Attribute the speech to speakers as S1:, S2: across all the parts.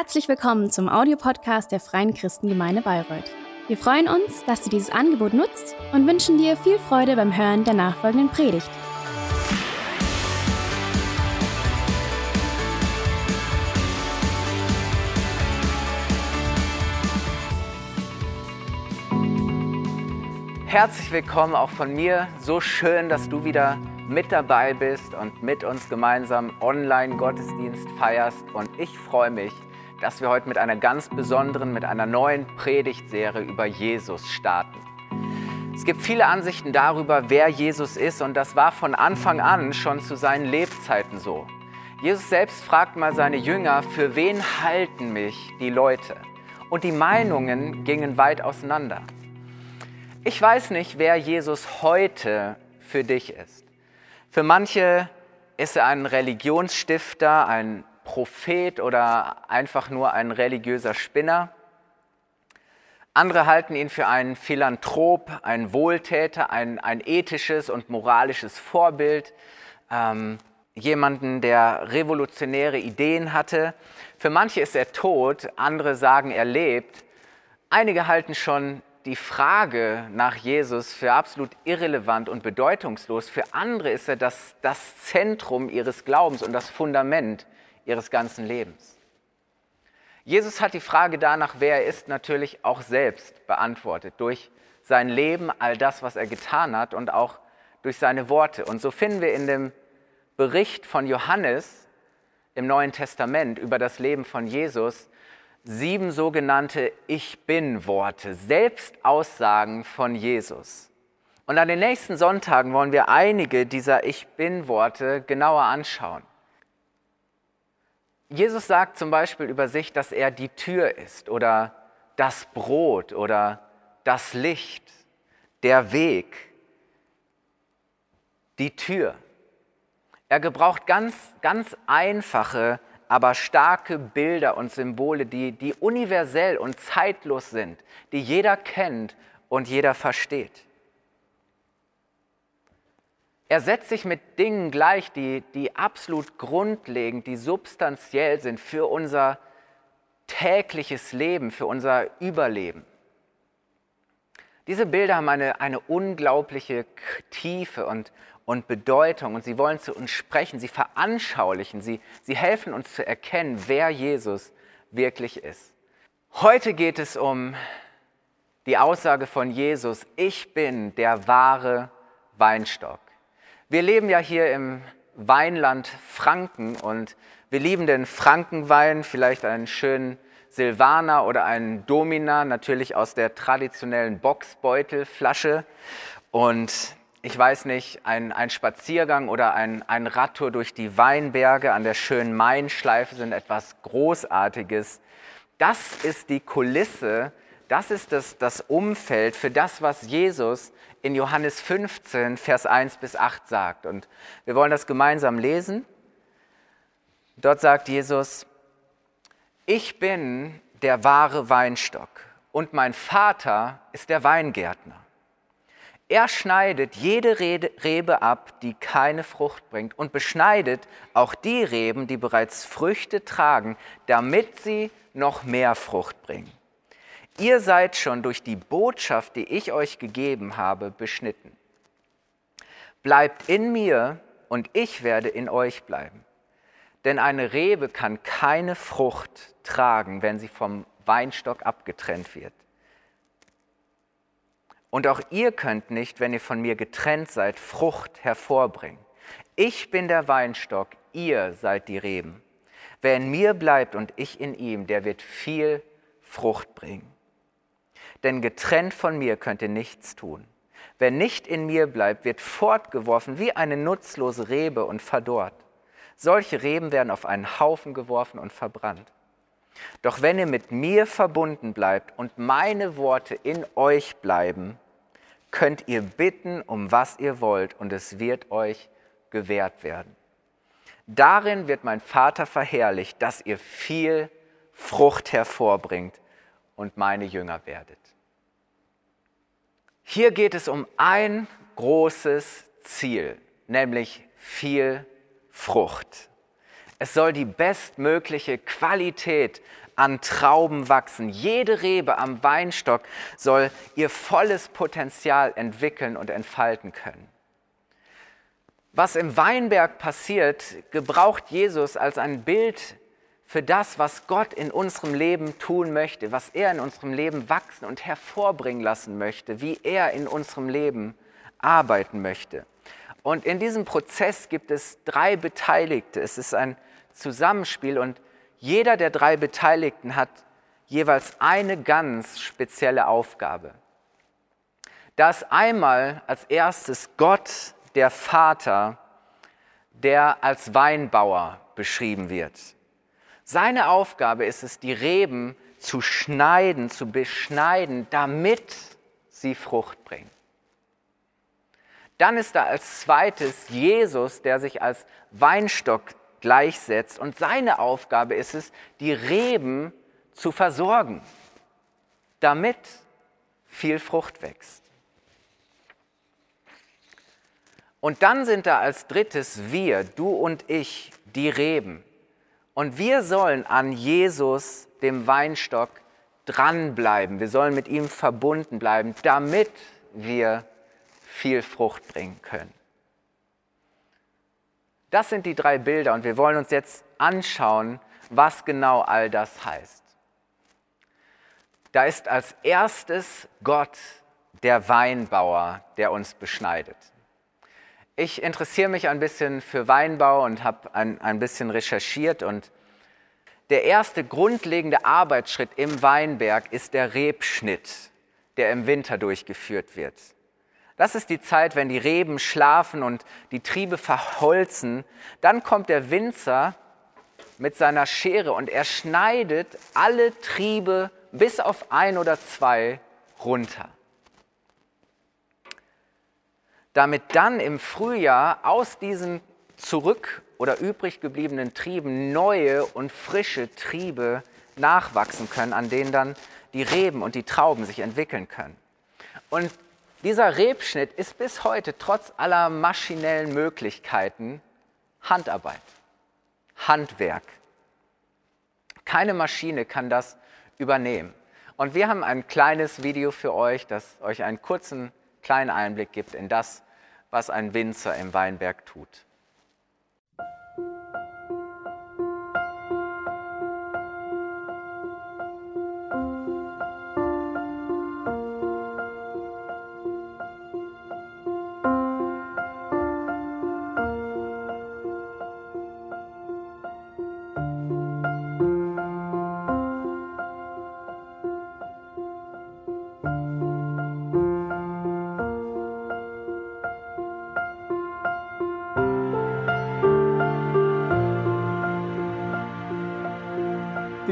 S1: Herzlich willkommen zum Audiopodcast der Freien Christengemeinde Bayreuth. Wir freuen uns, dass du dieses Angebot nutzt und wünschen dir viel Freude beim Hören der nachfolgenden Predigt.
S2: Herzlich willkommen auch von mir. So schön, dass du wieder mit dabei bist und mit uns gemeinsam Online-Gottesdienst feierst. Und ich freue mich, dass wir heute mit einer ganz besonderen, mit einer neuen Predigtserie über Jesus starten. Es gibt viele Ansichten darüber, wer Jesus ist und das war von Anfang an schon zu seinen Lebzeiten so. Jesus selbst fragt mal seine Jünger, für wen halten mich die Leute? Und die Meinungen gingen weit auseinander. Ich weiß nicht, wer Jesus heute für dich ist. Für manche ist er ein Religionsstifter, ein Prophet oder einfach nur ein religiöser Spinner. Andere halten ihn für einen Philanthrop, einen Wohltäter, ein, ein ethisches und moralisches Vorbild, ähm, jemanden, der revolutionäre Ideen hatte. Für manche ist er tot, andere sagen, er lebt. Einige halten schon die Frage nach Jesus für absolut irrelevant und bedeutungslos. Für andere ist er das, das Zentrum ihres Glaubens und das Fundament ihres ganzen Lebens. Jesus hat die Frage danach, wer er ist, natürlich auch selbst beantwortet, durch sein Leben, all das, was er getan hat und auch durch seine Worte. Und so finden wir in dem Bericht von Johannes im Neuen Testament über das Leben von Jesus sieben sogenannte Ich bin-Worte, Selbstaussagen von Jesus. Und an den nächsten Sonntagen wollen wir einige dieser Ich bin-Worte genauer anschauen. Jesus sagt zum Beispiel über sich, dass er die Tür ist oder das Brot oder das Licht, der Weg, die Tür. Er gebraucht ganz, ganz einfache aber starke Bilder und Symbole, die, die universell und zeitlos sind, die jeder kennt und jeder versteht. Er setzt sich mit Dingen gleich, die, die absolut grundlegend, die substanziell sind für unser tägliches Leben, für unser Überleben. Diese Bilder haben eine, eine unglaubliche Tiefe und, und Bedeutung und sie wollen zu uns sprechen, sie veranschaulichen, sie, sie helfen uns zu erkennen, wer Jesus wirklich ist. Heute geht es um die Aussage von Jesus, ich bin der wahre Weinstock. Wir leben ja hier im Weinland Franken und wir lieben den Frankenwein, vielleicht einen schönen Silvaner oder einen Domina, natürlich aus der traditionellen Boxbeutelflasche. Und ich weiß nicht, ein, ein Spaziergang oder ein, ein Radtour durch die Weinberge an der schönen Mainschleife sind etwas Großartiges. Das ist die Kulisse, das ist das, das Umfeld für das, was Jesus in Johannes 15, Vers 1 bis 8 sagt. Und wir wollen das gemeinsam lesen. Dort sagt Jesus, ich bin der wahre Weinstock und mein Vater ist der Weingärtner. Er schneidet jede Rebe ab, die keine Frucht bringt und beschneidet auch die Reben, die bereits Früchte tragen, damit sie noch mehr Frucht bringen. Ihr seid schon durch die Botschaft, die ich euch gegeben habe, beschnitten. Bleibt in mir und ich werde in euch bleiben. Denn eine Rebe kann keine Frucht tragen, wenn sie vom Weinstock abgetrennt wird. Und auch ihr könnt nicht, wenn ihr von mir getrennt seid, Frucht hervorbringen. Ich bin der Weinstock, ihr seid die Reben. Wer in mir bleibt und ich in ihm, der wird viel Frucht bringen. Denn getrennt von mir könnt ihr nichts tun. Wer nicht in mir bleibt, wird fortgeworfen wie eine nutzlose Rebe und verdorrt. Solche Reben werden auf einen Haufen geworfen und verbrannt. Doch wenn ihr mit mir verbunden bleibt und meine Worte in euch bleiben, könnt ihr bitten, um was ihr wollt, und es wird euch gewährt werden. Darin wird mein Vater verherrlicht, dass ihr viel Frucht hervorbringt und meine Jünger werdet. Hier geht es um ein großes Ziel, nämlich viel Frucht. Es soll die bestmögliche Qualität an Trauben wachsen. Jede Rebe am Weinstock soll ihr volles Potenzial entwickeln und entfalten können. Was im Weinberg passiert, gebraucht Jesus als ein Bild für das, was Gott in unserem Leben tun möchte, was er in unserem Leben wachsen und hervorbringen lassen möchte, wie er in unserem Leben arbeiten möchte. Und in diesem Prozess gibt es drei Beteiligte. Es ist ein Zusammenspiel und jeder der drei Beteiligten hat jeweils eine ganz spezielle Aufgabe. Da ist einmal als erstes Gott, der Vater, der als Weinbauer beschrieben wird. Seine Aufgabe ist es, die Reben zu schneiden, zu beschneiden, damit sie Frucht bringen. Dann ist da als zweites Jesus, der sich als Weinstock gleichsetzt. Und seine Aufgabe ist es, die Reben zu versorgen, damit viel Frucht wächst. Und dann sind da als drittes wir, du und ich, die Reben. Und wir sollen an Jesus, dem Weinstock, dranbleiben. Wir sollen mit ihm verbunden bleiben, damit wir viel Frucht bringen können. Das sind die drei Bilder und wir wollen uns jetzt anschauen, was genau all das heißt. Da ist als erstes Gott der Weinbauer, der uns beschneidet. Ich interessiere mich ein bisschen für Weinbau und habe ein, ein bisschen recherchiert und der erste grundlegende Arbeitsschritt im Weinberg ist der Rebschnitt, der im Winter durchgeführt wird. Das ist die Zeit, wenn die Reben schlafen und die Triebe verholzen. Dann kommt der Winzer mit seiner Schere und er schneidet alle Triebe bis auf ein oder zwei runter. Damit dann im Frühjahr aus diesen zurück oder übrig gebliebenen Trieben neue und frische Triebe nachwachsen können, an denen dann die Reben und die Trauben sich entwickeln können. Und dieser Rebschnitt ist bis heute trotz aller maschinellen Möglichkeiten Handarbeit, Handwerk. Keine Maschine kann das übernehmen. Und wir haben ein kleines Video für euch, das euch einen kurzen, kleinen Einblick gibt in das, was ein Winzer im Weinberg tut.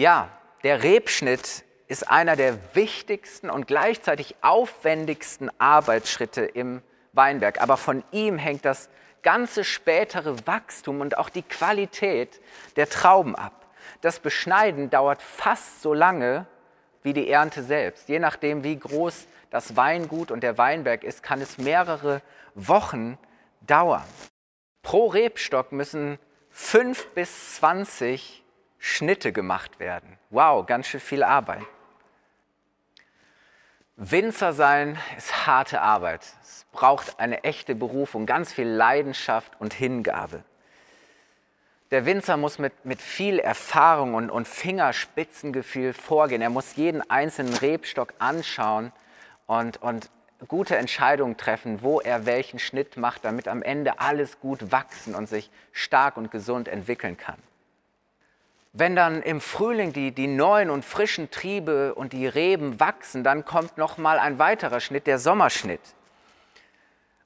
S2: Ja, der Rebschnitt ist einer der wichtigsten und gleichzeitig aufwendigsten Arbeitsschritte im Weinberg. Aber von ihm hängt das ganze spätere Wachstum und auch die Qualität der Trauben ab. Das Beschneiden dauert fast so lange wie die Ernte selbst. Je nachdem, wie groß das Weingut und der Weinberg ist, kann es mehrere Wochen dauern. Pro Rebstock müssen fünf bis zwanzig Schnitte gemacht werden. Wow, ganz schön viel Arbeit. Winzer sein ist harte Arbeit. Es braucht eine echte Berufung, ganz viel Leidenschaft und Hingabe. Der Winzer muss mit, mit viel Erfahrung und, und Fingerspitzengefühl vorgehen. Er muss jeden einzelnen Rebstock anschauen und, und gute Entscheidungen treffen, wo er welchen Schnitt macht, damit am Ende alles gut wachsen und sich stark und gesund entwickeln kann. Wenn dann im Frühling die, die neuen und frischen Triebe und die Reben wachsen, dann kommt noch mal ein weiterer Schnitt, der Sommerschnitt.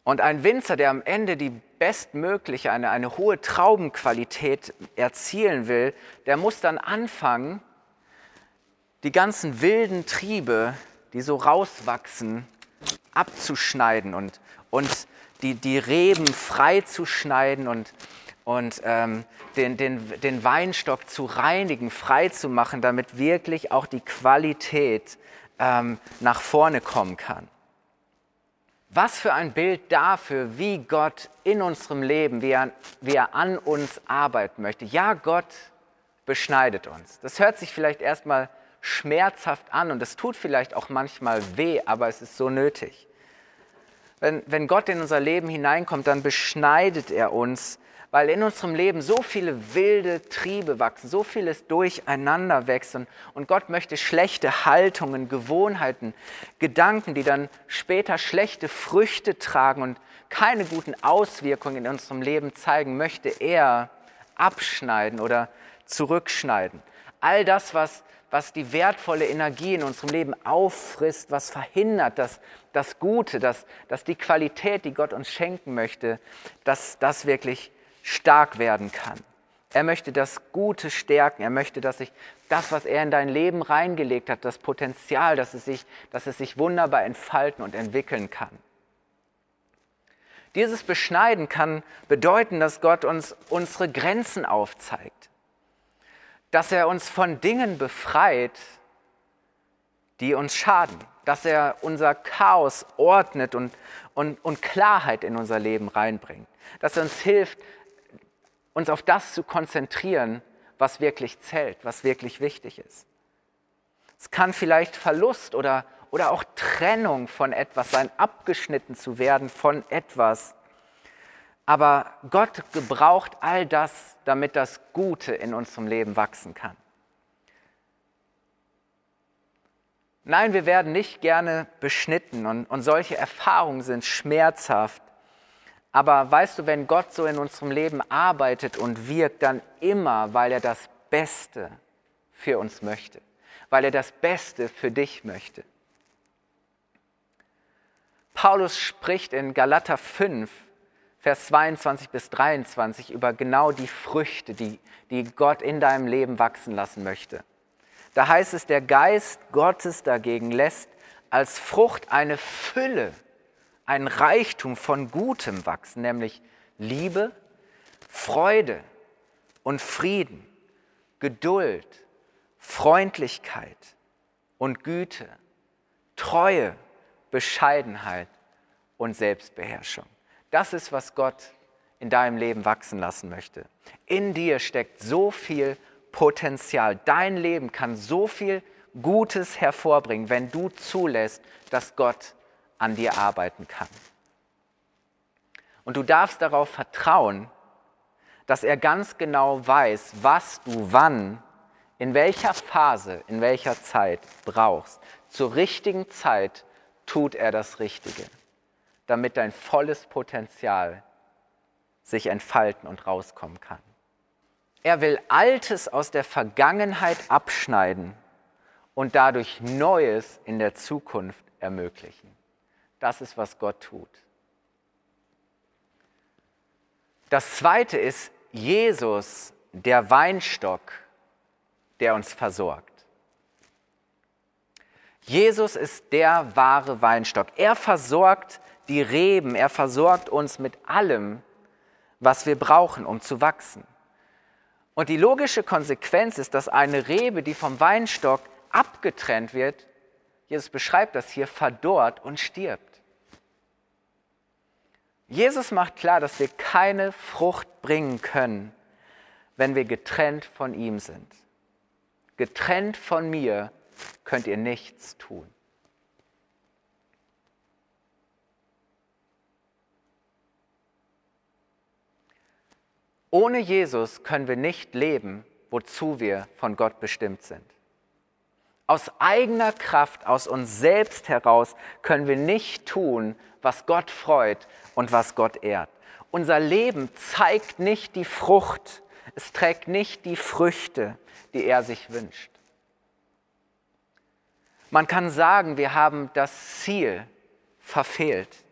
S2: Und ein Winzer, der am Ende die bestmögliche, eine, eine hohe Traubenqualität erzielen will, der muss dann anfangen, die ganzen wilden Triebe, die so rauswachsen, abzuschneiden und, und die, die Reben freizuschneiden und, und ähm, den, den, den Weinstock zu reinigen, frei zu machen, damit wirklich auch die Qualität ähm, nach vorne kommen kann. Was für ein Bild dafür, wie Gott in unserem Leben, wie er, wie er an uns arbeiten möchte. Ja, Gott beschneidet uns. Das hört sich vielleicht erstmal schmerzhaft an und es tut vielleicht auch manchmal weh, aber es ist so nötig. Wenn, wenn Gott in unser Leben hineinkommt, dann beschneidet er uns weil in unserem Leben so viele wilde Triebe wachsen, so vieles durcheinander wächst und, und Gott möchte schlechte Haltungen, Gewohnheiten, Gedanken, die dann später schlechte Früchte tragen und keine guten Auswirkungen in unserem Leben zeigen, möchte er abschneiden oder zurückschneiden. All das, was, was die wertvolle Energie in unserem Leben auffrisst, was verhindert, dass das Gute, dass, dass die Qualität, die Gott uns schenken möchte, dass das wirklich stark werden kann. Er möchte das Gute stärken. Er möchte, dass sich das, was er in dein Leben reingelegt hat, das Potenzial, dass es sich, dass es sich wunderbar entfalten und entwickeln kann. Dieses Beschneiden kann bedeuten, dass Gott uns unsere Grenzen aufzeigt, dass er uns von Dingen befreit, die uns schaden, dass er unser Chaos ordnet und, und, und Klarheit in unser Leben reinbringt, dass er uns hilft, uns auf das zu konzentrieren, was wirklich zählt, was wirklich wichtig ist. Es kann vielleicht Verlust oder, oder auch Trennung von etwas sein, abgeschnitten zu werden von etwas. Aber Gott gebraucht all das, damit das Gute in unserem Leben wachsen kann. Nein, wir werden nicht gerne beschnitten und, und solche Erfahrungen sind schmerzhaft. Aber weißt du, wenn Gott so in unserem Leben arbeitet und wirkt, dann immer, weil er das Beste für uns möchte, weil er das Beste für dich möchte. Paulus spricht in Galater 5, Vers 22 bis 23 über genau die Früchte, die, die Gott in deinem Leben wachsen lassen möchte. Da heißt es, der Geist Gottes dagegen lässt als Frucht eine Fülle ein Reichtum von Gutem wachsen, nämlich Liebe, Freude und Frieden, Geduld, Freundlichkeit und Güte, Treue, Bescheidenheit und Selbstbeherrschung. Das ist, was Gott in deinem Leben wachsen lassen möchte. In dir steckt so viel Potenzial. Dein Leben kann so viel Gutes hervorbringen, wenn du zulässt, dass Gott an dir arbeiten kann. Und du darfst darauf vertrauen, dass er ganz genau weiß, was du wann, in welcher Phase, in welcher Zeit brauchst. Zur richtigen Zeit tut er das Richtige, damit dein volles Potenzial sich entfalten und rauskommen kann. Er will Altes aus der Vergangenheit abschneiden und dadurch Neues in der Zukunft ermöglichen. Das ist, was Gott tut. Das zweite ist Jesus, der Weinstock, der uns versorgt. Jesus ist der wahre Weinstock. Er versorgt die Reben, er versorgt uns mit allem, was wir brauchen, um zu wachsen. Und die logische Konsequenz ist, dass eine Rebe, die vom Weinstock abgetrennt wird, Jesus beschreibt das hier, verdorrt und stirbt. Jesus macht klar, dass wir keine Frucht bringen können, wenn wir getrennt von ihm sind. Getrennt von mir könnt ihr nichts tun. Ohne Jesus können wir nicht leben, wozu wir von Gott bestimmt sind. Aus eigener Kraft, aus uns selbst heraus können wir nicht tun, was Gott freut und was Gott ehrt. Unser Leben zeigt nicht die Frucht, es trägt nicht die Früchte, die er sich wünscht. Man kann sagen, wir haben das Ziel verfehlt.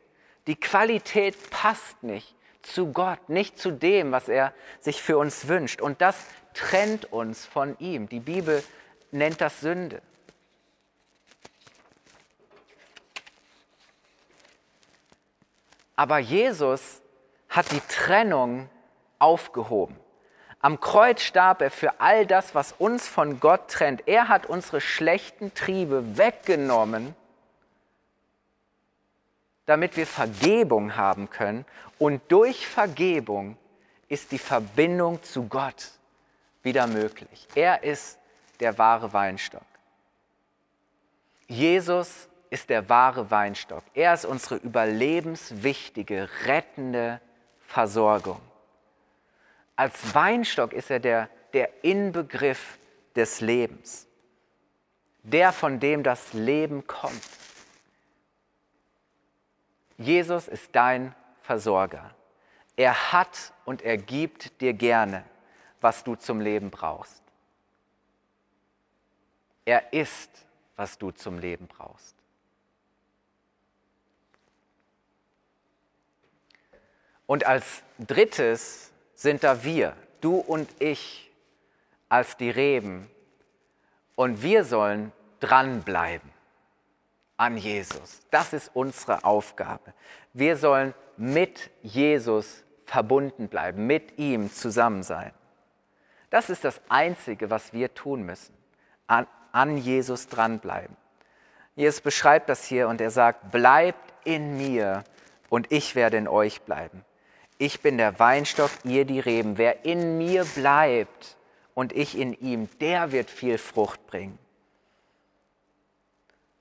S2: Die Qualität passt nicht zu Gott, nicht zu dem, was er sich für uns wünscht. Und das trennt uns von ihm. Die Bibel nennt das Sünde. Aber Jesus hat die Trennung aufgehoben. Am Kreuz starb er für all das, was uns von Gott trennt. Er hat unsere schlechten Triebe weggenommen, damit wir Vergebung haben können. Und durch Vergebung ist die Verbindung zu Gott wieder möglich. Er ist der wahre Weinstock. Jesus ist der wahre Weinstock. Er ist unsere überlebenswichtige, rettende Versorgung. Als Weinstock ist er der, der Inbegriff des Lebens, der, von dem das Leben kommt. Jesus ist dein Versorger. Er hat und er gibt dir gerne, was du zum Leben brauchst. Er ist, was du zum Leben brauchst. Und als drittes sind da wir, du und ich, als die Reben. Und wir sollen dranbleiben an Jesus. Das ist unsere Aufgabe. Wir sollen mit Jesus verbunden bleiben, mit ihm zusammen sein. Das ist das Einzige, was wir tun müssen. An, an Jesus dranbleiben. Jesus beschreibt das hier und er sagt, bleibt in mir und ich werde in euch bleiben. Ich bin der Weinstock, ihr die Reben. Wer in mir bleibt und ich in ihm, der wird viel Frucht bringen.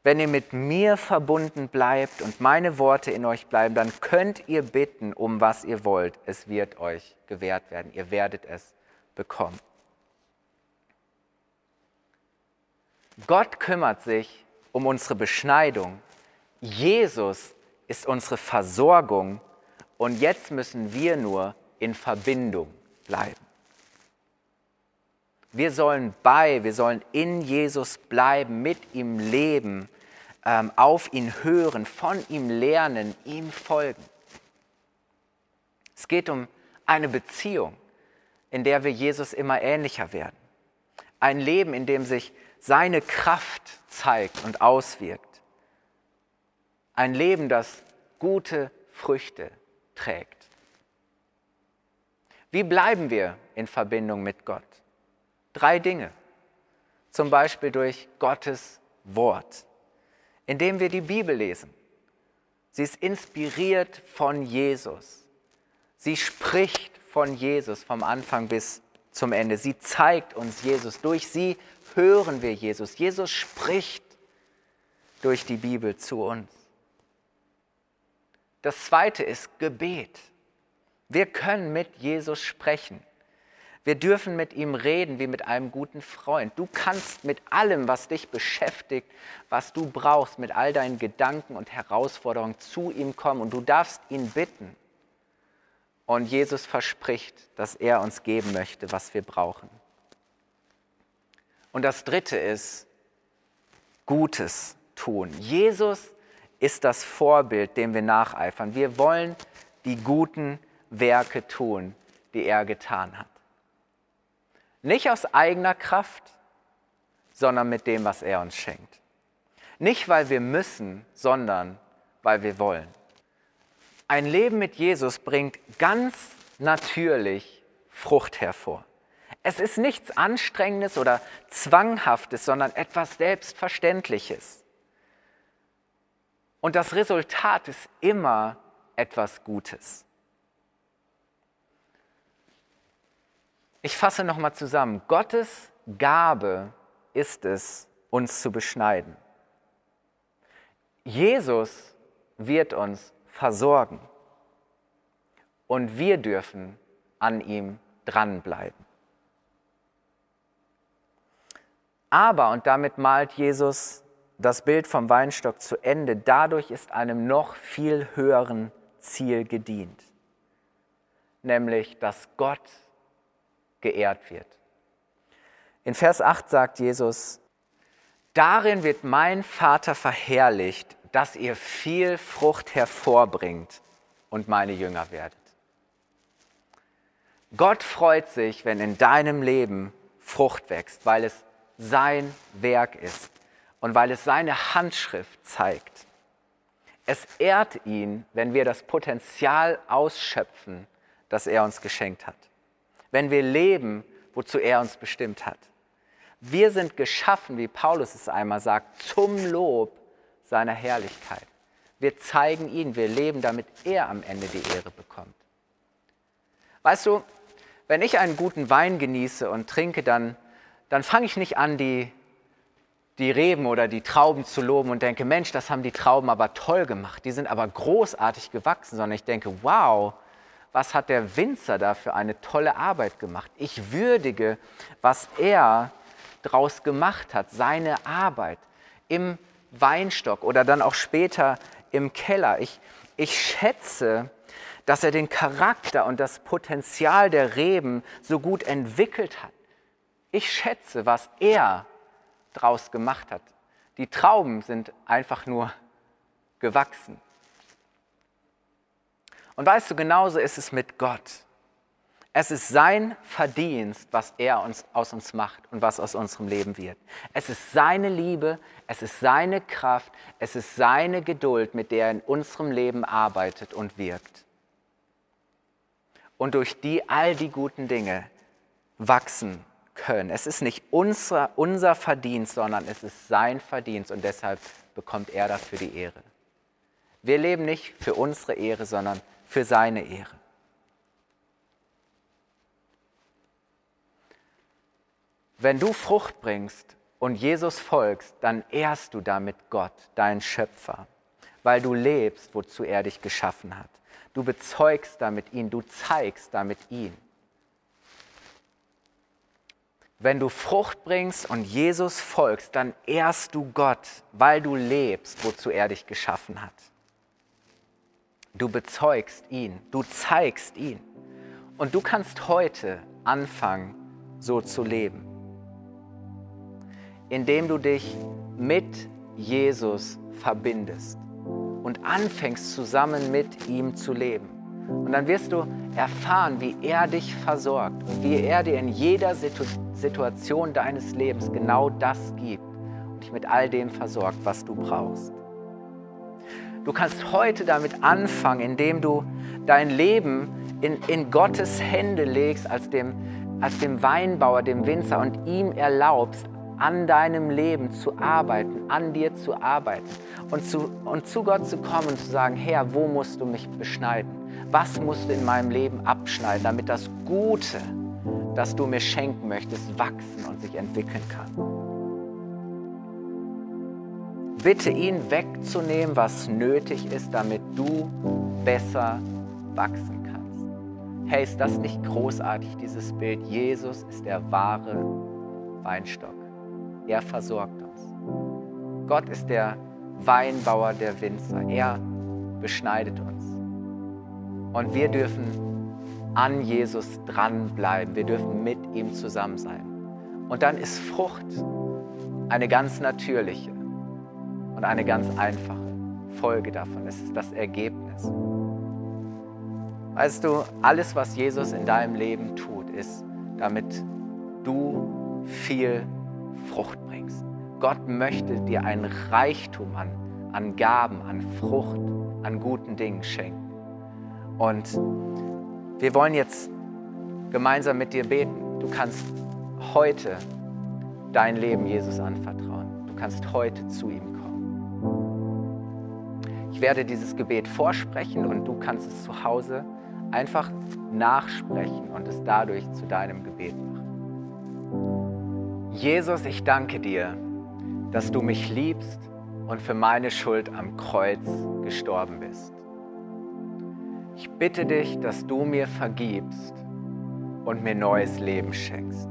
S2: Wenn ihr mit mir verbunden bleibt und meine Worte in euch bleiben, dann könnt ihr bitten, um was ihr wollt. Es wird euch gewährt werden. Ihr werdet es bekommen. Gott kümmert sich um unsere Beschneidung. Jesus ist unsere Versorgung und jetzt müssen wir nur in Verbindung bleiben. Wir sollen bei, wir sollen in Jesus bleiben, mit ihm leben, ähm, auf ihn hören, von ihm lernen, ihm folgen. Es geht um eine Beziehung, in der wir Jesus immer ähnlicher werden. Ein Leben, in dem sich seine Kraft zeigt und auswirkt. Ein Leben, das gute Früchte trägt. Wie bleiben wir in Verbindung mit Gott? Drei Dinge. Zum Beispiel durch Gottes Wort, indem wir die Bibel lesen. Sie ist inspiriert von Jesus. Sie spricht von Jesus vom Anfang bis zum Ende. Sie zeigt uns Jesus. Durch sie hören wir Jesus. Jesus spricht durch die Bibel zu uns. Das zweite ist Gebet. Wir können mit Jesus sprechen. Wir dürfen mit ihm reden wie mit einem guten Freund. Du kannst mit allem, was dich beschäftigt, was du brauchst, mit all deinen Gedanken und Herausforderungen zu ihm kommen und du darfst ihn bitten. Und Jesus verspricht, dass er uns geben möchte, was wir brauchen. Und das Dritte ist Gutes tun. Jesus ist das Vorbild, dem wir nacheifern. Wir wollen die guten Werke tun, die er getan hat. Nicht aus eigener Kraft, sondern mit dem, was er uns schenkt. Nicht, weil wir müssen, sondern weil wir wollen. Ein Leben mit Jesus bringt ganz natürlich Frucht hervor. Es ist nichts Anstrengendes oder Zwanghaftes, sondern etwas Selbstverständliches. Und das Resultat ist immer etwas Gutes. Ich fasse nochmal zusammen. Gottes Gabe ist es, uns zu beschneiden. Jesus wird uns versorgen und wir dürfen an ihm dranbleiben. Aber, und damit malt Jesus das Bild vom Weinstock zu Ende, dadurch ist einem noch viel höheren Ziel gedient, nämlich dass Gott geehrt wird. In Vers 8 sagt Jesus, Darin wird mein Vater verherrlicht, dass ihr viel Frucht hervorbringt und meine Jünger werdet. Gott freut sich, wenn in deinem Leben Frucht wächst, weil es sein Werk ist und weil es seine Handschrift zeigt. Es ehrt ihn, wenn wir das Potenzial ausschöpfen, das er uns geschenkt hat. Wenn wir leben, wozu er uns bestimmt hat. Wir sind geschaffen, wie Paulus es einmal sagt, zum Lob seiner Herrlichkeit. Wir zeigen ihn, wir leben, damit er am Ende die Ehre bekommt. Weißt du, wenn ich einen guten Wein genieße und trinke, dann, dann fange ich nicht an, die, die Reben oder die Trauben zu loben und denke, Mensch, das haben die Trauben aber toll gemacht, die sind aber großartig gewachsen, sondern ich denke, wow, was hat der Winzer da für eine tolle Arbeit gemacht. Ich würdige, was er draus gemacht hat, seine Arbeit im Weinstock oder dann auch später im Keller. Ich, ich schätze, dass er den Charakter und das Potenzial der Reben so gut entwickelt hat. Ich schätze, was er draus gemacht hat. Die Trauben sind einfach nur gewachsen. Und weißt du, genauso ist es mit Gott. Es ist sein Verdienst, was er uns, aus uns macht und was aus unserem Leben wird. Es ist seine Liebe, es ist seine Kraft, es ist seine Geduld, mit der er in unserem Leben arbeitet und wirkt. Und durch die all die guten Dinge wachsen können. Es ist nicht unser, unser Verdienst, sondern es ist sein Verdienst und deshalb bekommt er dafür die Ehre. Wir leben nicht für unsere Ehre, sondern für seine Ehre. Wenn du Frucht bringst und Jesus folgst, dann ehrst du damit Gott, deinen Schöpfer, weil du lebst, wozu er dich geschaffen hat. Du bezeugst damit ihn, du zeigst damit ihn. Wenn du Frucht bringst und Jesus folgst, dann ehrst du Gott, weil du lebst, wozu er dich geschaffen hat. Du bezeugst ihn, du zeigst ihn. Und du kannst heute anfangen, so zu leben indem du dich mit Jesus verbindest und anfängst zusammen mit ihm zu leben. Und dann wirst du erfahren, wie er dich versorgt und wie er dir in jeder Situ Situation deines Lebens genau das gibt und dich mit all dem versorgt, was du brauchst. Du kannst heute damit anfangen, indem du dein Leben in, in Gottes Hände legst als dem, als dem Weinbauer, dem Winzer und ihm erlaubst, an deinem Leben zu arbeiten, an dir zu arbeiten und zu, und zu Gott zu kommen und zu sagen, Herr, wo musst du mich beschneiden? Was musst du in meinem Leben abschneiden, damit das Gute, das du mir schenken möchtest, wachsen und sich entwickeln kann? Bitte ihn wegzunehmen, was nötig ist, damit du besser wachsen kannst. Hey, ist das nicht großartig, dieses Bild? Jesus ist der wahre Weinstock. Er versorgt uns. Gott ist der Weinbauer, der Winzer. Er beschneidet uns. Und wir dürfen an Jesus dranbleiben. Wir dürfen mit ihm zusammen sein. Und dann ist Frucht eine ganz natürliche und eine ganz einfache Folge davon. Es ist das Ergebnis. Weißt du, alles, was Jesus in deinem Leben tut, ist, damit du viel Frucht bringst. Gott möchte dir ein Reichtum an, an Gaben, an Frucht, an guten Dingen schenken. Und wir wollen jetzt gemeinsam mit dir beten. Du kannst heute dein Leben Jesus anvertrauen. Du kannst heute zu ihm. Ich werde dieses Gebet vorsprechen und du kannst es zu Hause einfach nachsprechen und es dadurch zu deinem Gebet machen. Jesus, ich danke dir, dass du mich liebst und für meine Schuld am Kreuz gestorben bist. Ich bitte dich, dass du mir vergibst und mir neues Leben schenkst.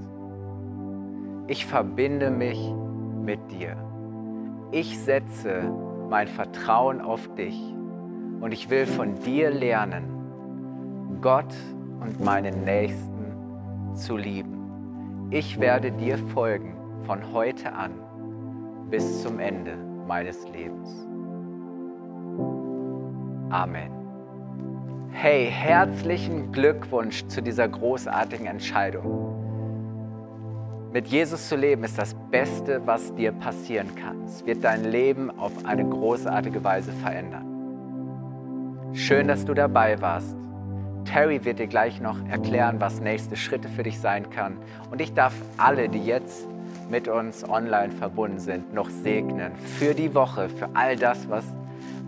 S2: Ich verbinde mich mit dir. Ich setze mein Vertrauen auf dich und ich will von dir lernen, Gott und meinen Nächsten zu lieben. Ich werde dir folgen von heute an bis zum Ende meines Lebens. Amen. Hey, herzlichen Glückwunsch zu dieser großartigen Entscheidung. Mit Jesus zu leben ist das Beste, was dir passieren kann. Es wird dein Leben auf eine großartige Weise verändern. Schön, dass du dabei warst. Terry wird dir gleich noch erklären, was nächste Schritte für dich sein kann. Und ich darf alle, die jetzt mit uns online verbunden sind, noch segnen für die Woche, für all das, was,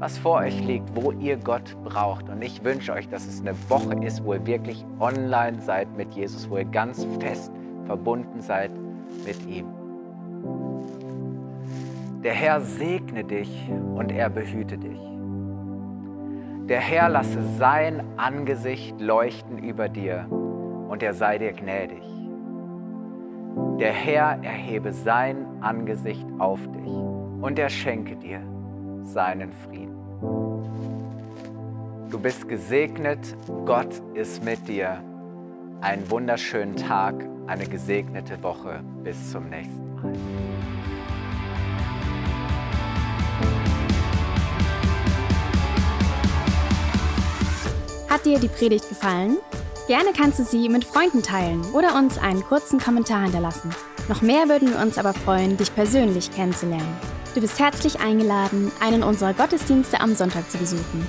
S2: was vor euch liegt, wo ihr Gott braucht. Und ich wünsche euch, dass es eine Woche ist, wo ihr wirklich online seid mit Jesus, wo ihr ganz fest verbunden seid mit ihm. Der Herr segne dich und er behüte dich. Der Herr lasse sein Angesicht leuchten über dir und er sei dir gnädig. Der Herr erhebe sein Angesicht auf dich und er schenke dir seinen Frieden. Du bist gesegnet, Gott ist mit dir. Einen wunderschönen Tag eine gesegnete Woche. Bis zum nächsten Mal.
S1: Hat dir die Predigt gefallen? Gerne kannst du sie mit Freunden teilen oder uns einen kurzen Kommentar hinterlassen. Noch mehr würden wir uns aber freuen, dich persönlich kennenzulernen. Du bist herzlich eingeladen, einen unserer Gottesdienste am Sonntag zu besuchen.